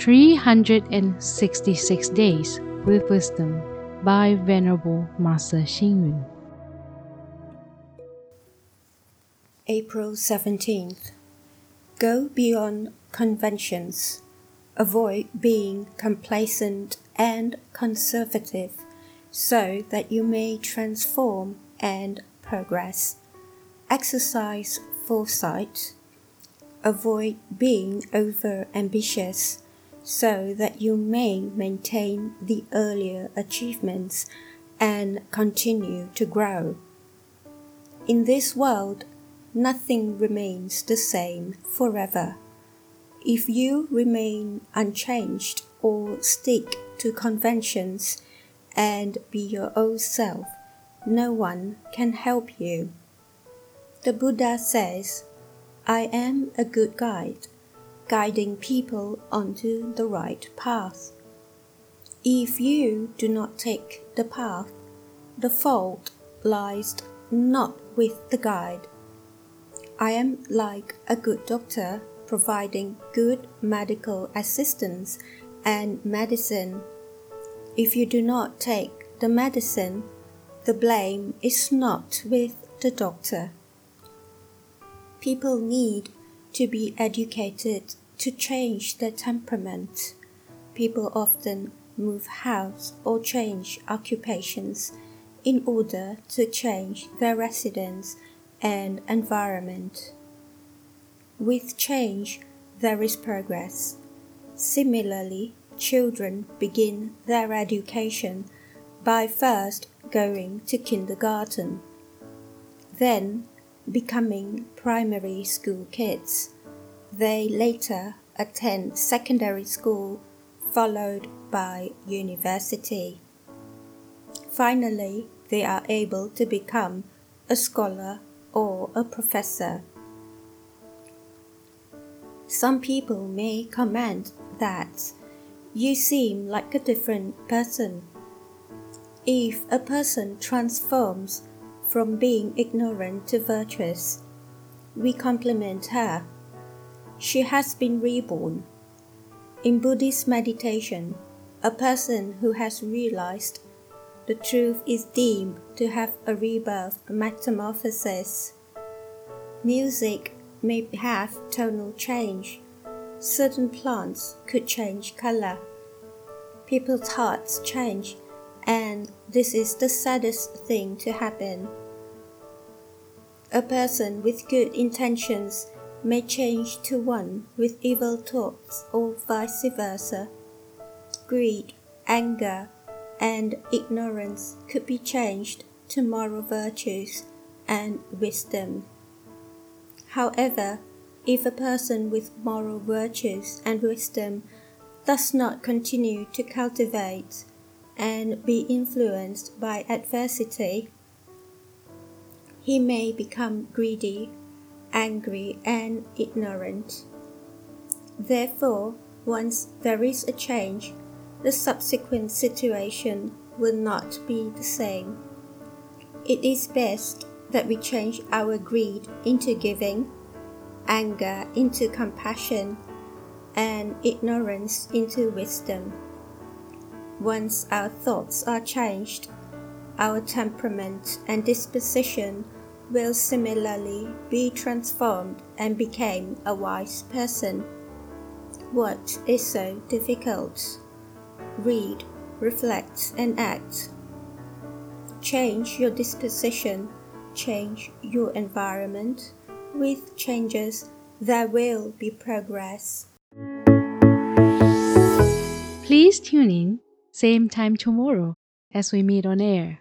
366 Days with Wisdom by Venerable Master Xing Yun. April 17th. Go beyond conventions. Avoid being complacent and conservative so that you may transform and progress. Exercise foresight. Avoid being over ambitious so that you may maintain the earlier achievements and continue to grow. In this world, nothing remains the same forever. If you remain unchanged or stick to conventions and be your old self, no one can help you. The Buddha says, I am a good guide, guiding people onto the right path. If you do not take the path, the fault lies not with the guide. I am like a good doctor providing good medical assistance and medicine. If you do not take the medicine, the blame is not with the doctor. People need to be educated to change their temperament. People often move house or change occupations in order to change their residence and environment. With change, there is progress. Similarly, children begin their education by first going to kindergarten, then becoming primary school kids. They later attend secondary school, followed by university. Finally, they are able to become a scholar or a professor. Some people may comment that you seem like a different person. If a person transforms from being ignorant to virtuous, we compliment her. She has been reborn. In Buddhist meditation, a person who has realized the truth is deemed to have a rebirth a metamorphosis. Music may have tonal change. Certain plants could change color. People's hearts change, and this is the saddest thing to happen. A person with good intentions may change to one with evil thoughts, or vice versa. Greed, anger, and ignorance could be changed to moral virtues and wisdom. However, if a person with moral virtues and wisdom does not continue to cultivate and be influenced by adversity, he may become greedy, angry, and ignorant. Therefore, once there is a change, the subsequent situation will not be the same. It is best that we change our greed into giving, anger into compassion, and ignorance into wisdom. Once our thoughts are changed, our temperament and disposition will similarly be transformed and become a wise person. What is so difficult? Read, reflect, and act. Change your disposition change your environment, with changes, there will be progress. Please tune in, same time tomorrow as we meet on air.